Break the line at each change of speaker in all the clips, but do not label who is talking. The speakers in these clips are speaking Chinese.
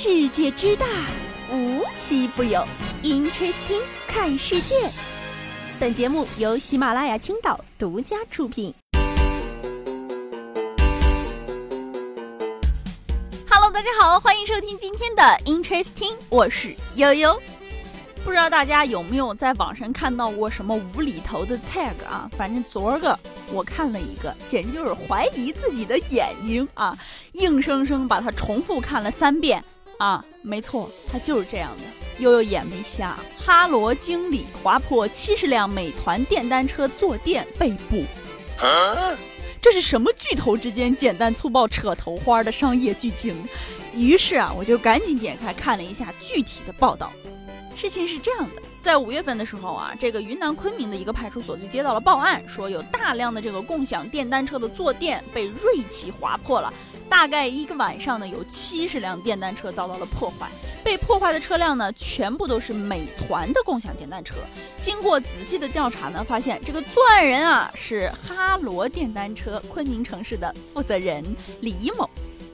世界之大，无奇不有。Interesting，看世界。本节目由喜马拉雅青岛独家出品。Hello，大家好，欢迎收听今天的 Interesting，我是悠悠。不知道大家有没有在网上看到过什么无厘头的 tag 啊？反正昨儿个我看了一个，简直就是怀疑自己的眼睛啊！硬生生把它重复看了三遍啊！没错，他就是这样的。悠悠眼没瞎，哈罗经理划破七十辆美团电单车坐垫被捕，这是什么巨头之间简单粗暴扯头花的商业剧情？于是啊，我就赶紧点开看了一下具体的报道。事情是这样的，在五月份的时候啊，这个云南昆明的一个派出所就接到了报案，说有大量的这个共享电单车的坐垫被锐器划破了，大概一个晚上呢，有七十辆电单车遭到了破坏。被破坏的车辆呢，全部都是美团的共享电单车。经过仔细的调查呢，发现这个作案人啊是哈罗电单车昆明城市的负责人李某。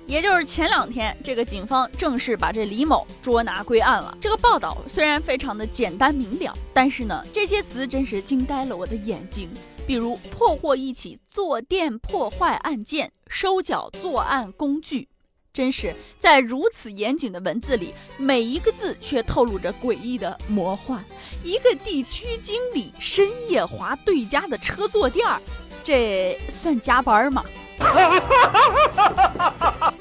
也就是前两天，这个警方正式把这李某捉拿归案了。这个报道虽然非常的简单明了，但是呢，这些词真是惊呆了我的眼睛。比如破获一起坐垫破坏案件，收缴作案工具，真是在如此严谨的文字里，每一个字却透露着诡异的魔幻。一个地区经理深夜划对家的车坐垫儿，这算加班吗？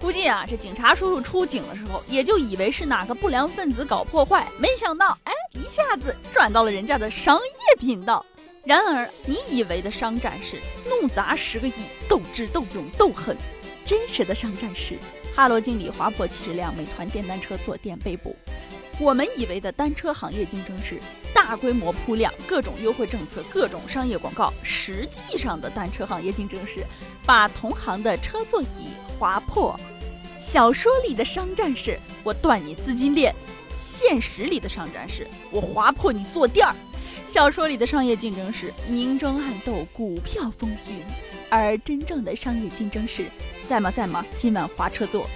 估计啊，这警察叔叔出警的时候，也就以为是哪个不良分子搞破坏，没想到，哎，一下子转到了人家的商业频道。然而，你以为的商战是怒砸十个亿，斗智斗勇斗狠，真实的商战是哈罗经理划破七十辆美团电单车坐垫被捕。我们以为的单车行业竞争是大规模铺量、各种优惠政策、各种商业广告，实际上的单车行业竞争是把同行的车座椅划破。小说里的商战是我断你资金链，现实里的商战是我划破你坐垫儿。小说里的商业竞争是明争暗斗、股票风云，而真正的商业竞争是在吗在吗？今晚划车座。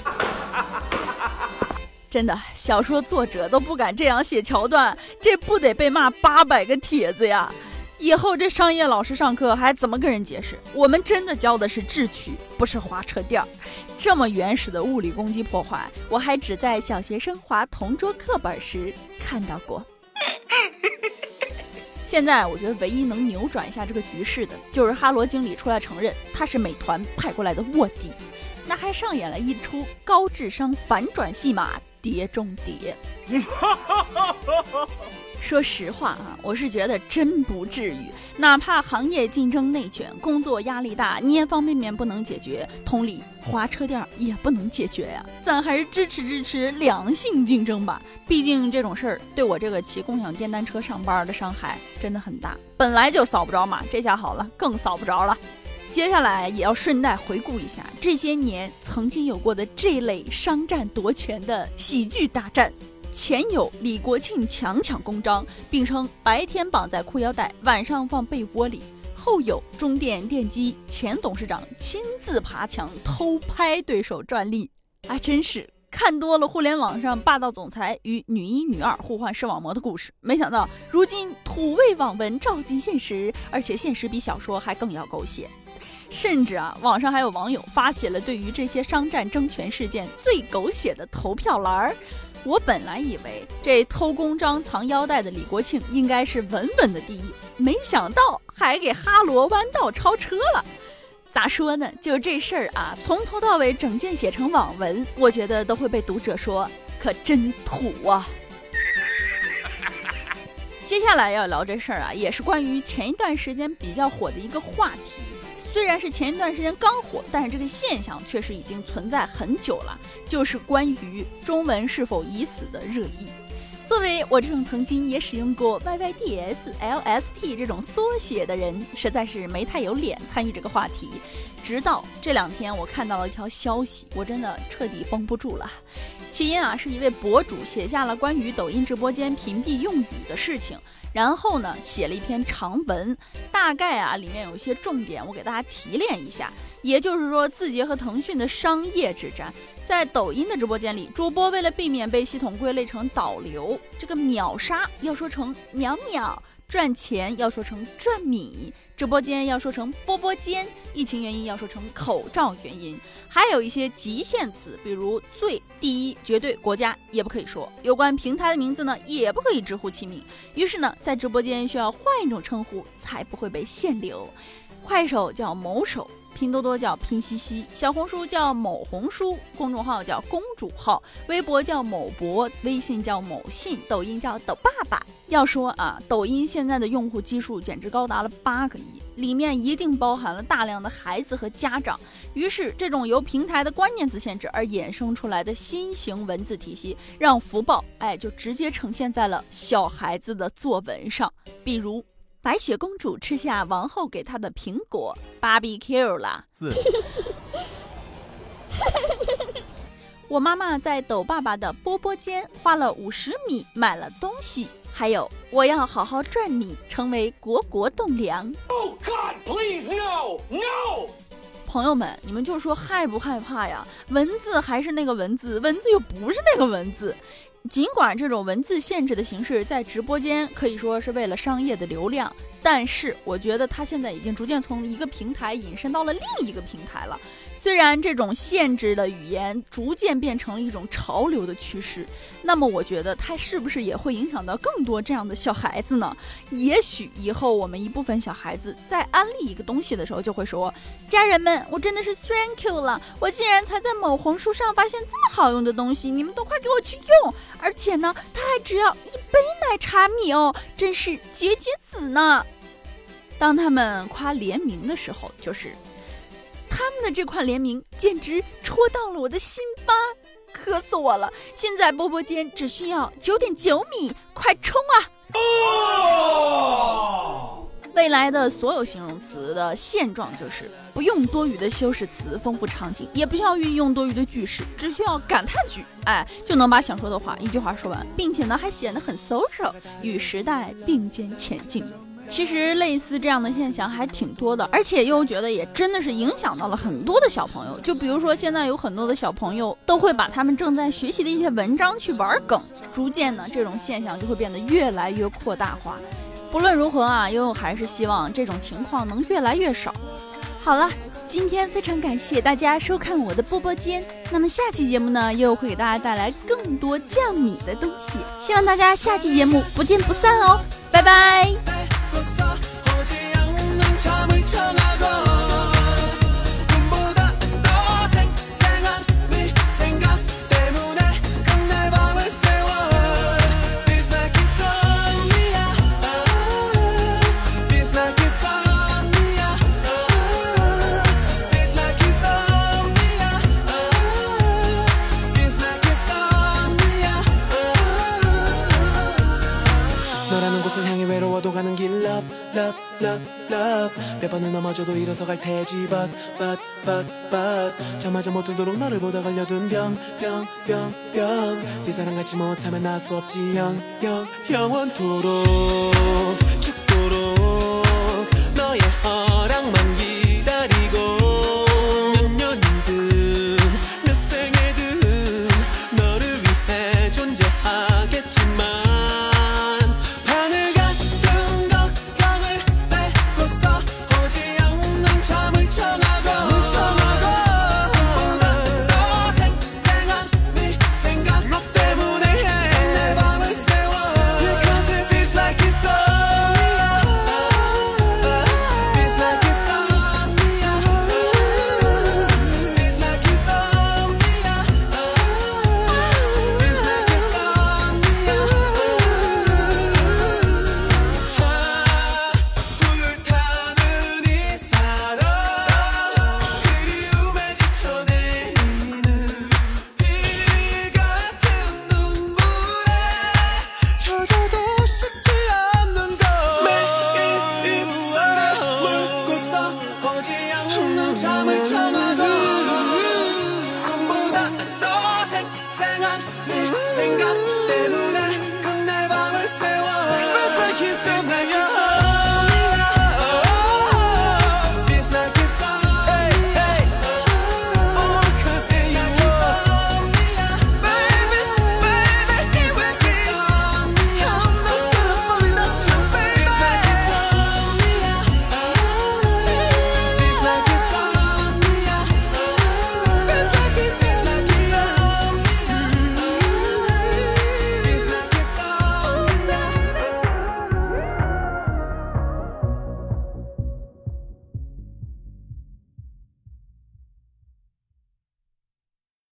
真的，小说作者都不敢这样写桥段，这不得被骂八百个帖子呀！以后这商业老师上课还怎么跟人解释？我们真的教的是智取，不是滑车垫儿。这么原始的物理攻击破坏，我还只在小学生划同桌课本时看到过。现在我觉得唯一能扭转一下这个局势的，就是哈罗经理出来承认他是美团派过来的卧底，那还上演了一出高智商反转戏码。碟中谍。说实话啊，我是觉得真不至于。哪怕行业竞争内卷，工作压力大，捏方便面不能解决，同理，滑车垫也不能解决呀。咱还是支持支持良性竞争吧。毕竟这种事儿对我这个骑共享电单车上班的伤害真的很大。本来就扫不着嘛，这下好了，更扫不着了。接下来也要顺带回顾一下这些年曾经有过的这类商战夺权的喜剧大战。前有李国庆强抢公章，并称白天绑在裤腰带，晚上放被窝里；后有中电电机前董事长亲自爬墙偷拍对手专利。啊真是看多了互联网上霸道总裁与女一女二互换视网膜的故事，没想到如今土味网文照进现实，而且现实比小说还更要狗血。甚至啊，网上还有网友发起了对于这些商战争权事件最狗血的投票栏儿。我本来以为这偷公章藏腰带的李国庆应该是稳稳的第一，没想到还给哈罗弯道超车了。咋说呢？就这事儿啊，从头到尾整件写成网文，我觉得都会被读者说可真土啊。接下来要聊这事儿啊，也是关于前一段时间比较火的一个话题。虽然是前一段时间刚火，但是这个现象确实已经存在很久了，就是关于中文是否已死的热议。作为我这种曾经也使用过 YYDS LSP 这种缩写的人，实在是没太有脸参与这个话题。直到这两天，我看到了一条消息，我真的彻底绷不住了。起因啊，是一位博主写下了关于抖音直播间屏蔽用语的事情。然后呢，写了一篇长文，大概啊里面有一些重点，我给大家提炼一下。也就是说，字节和腾讯的商业之战。在抖音的直播间里，主播为了避免被系统归类成导流，这个秒杀要说成秒秒，赚钱要说成赚米，直播间要说成波波间，疫情原因要说成口罩原因，还有一些极限词，比如最、第一、绝对、国家也不可以说。有关平台的名字呢，也不可以直呼其名。于是呢，在直播间需要换一种称呼，才不会被限流。快手叫某手。拼多多叫拼夕夕，小红书叫某红书，公众号叫公主号，微博叫某博，微信叫某信，抖音叫抖爸爸。要说啊，抖音现在的用户基数简直高达了八个亿，里面一定包含了大量的孩子和家长。于是，这种由平台的关键词限制而衍生出来的新型文字体系，让福报哎就直接呈现在了小孩子的作文上，比如。白雪公主吃下王后给她的苹果，barbecue 了。四。我妈妈在抖爸爸的波波间花了五十米买了东西，还有我要好好赚米，成为国国栋梁。Oh God, please no, no！朋友们，你们就说害不害怕呀？文字还是那个文字，文字又不是那个文字。尽管这种文字限制的形式在直播间可以说是为了商业的流量，但是我觉得它现在已经逐渐从一个平台引申到了另一个平台了。虽然这种限制的语言逐渐变成了一种潮流的趋势，那么我觉得它是不是也会影响到更多这样的小孩子呢？也许以后我们一部分小孩子在安利一个东西的时候，就会说：“家人们，我真的是 thank you 了，我竟然才在某红书上发现这么好用的东西，你们都快给我去用！而且呢，它还只要一杯奶茶米哦，真是绝绝子呢！”当他们夸联名的时候，就是。的这款联名简直戳到了我的心巴，渴死我了！现在波波间只需要九点九米，快冲啊！未来的所有形容词的现状就是不用多余的修饰词丰富场景，也不需要运用多余的句式，只需要感叹句，哎，就能把想说的话一句话说完，并且呢还显得很 social，与时代并肩前进。其实类似这样的现象还挺多的，而且又觉得也真的是影响到了很多的小朋友。就比如说，现在有很多的小朋友都会把他们正在学习的一些文章去玩梗，逐渐呢，这种现象就会变得越来越扩大化。不论如何啊，悠悠还是希望这种情况能越来越少。好了，今天非常感谢大家收看我的波波间。那么下期节目呢，悠悠会给大家带来更多降米的东西，希望大家下期节目不见不散哦，拜拜。 넘어져도 일어서 갈 테지 but 잠마저 못 들도록 너를 보다 걸려둔 병병병병. 네 사랑 같이 못하면 나 수 없지 영 영 영원토록 kisses like.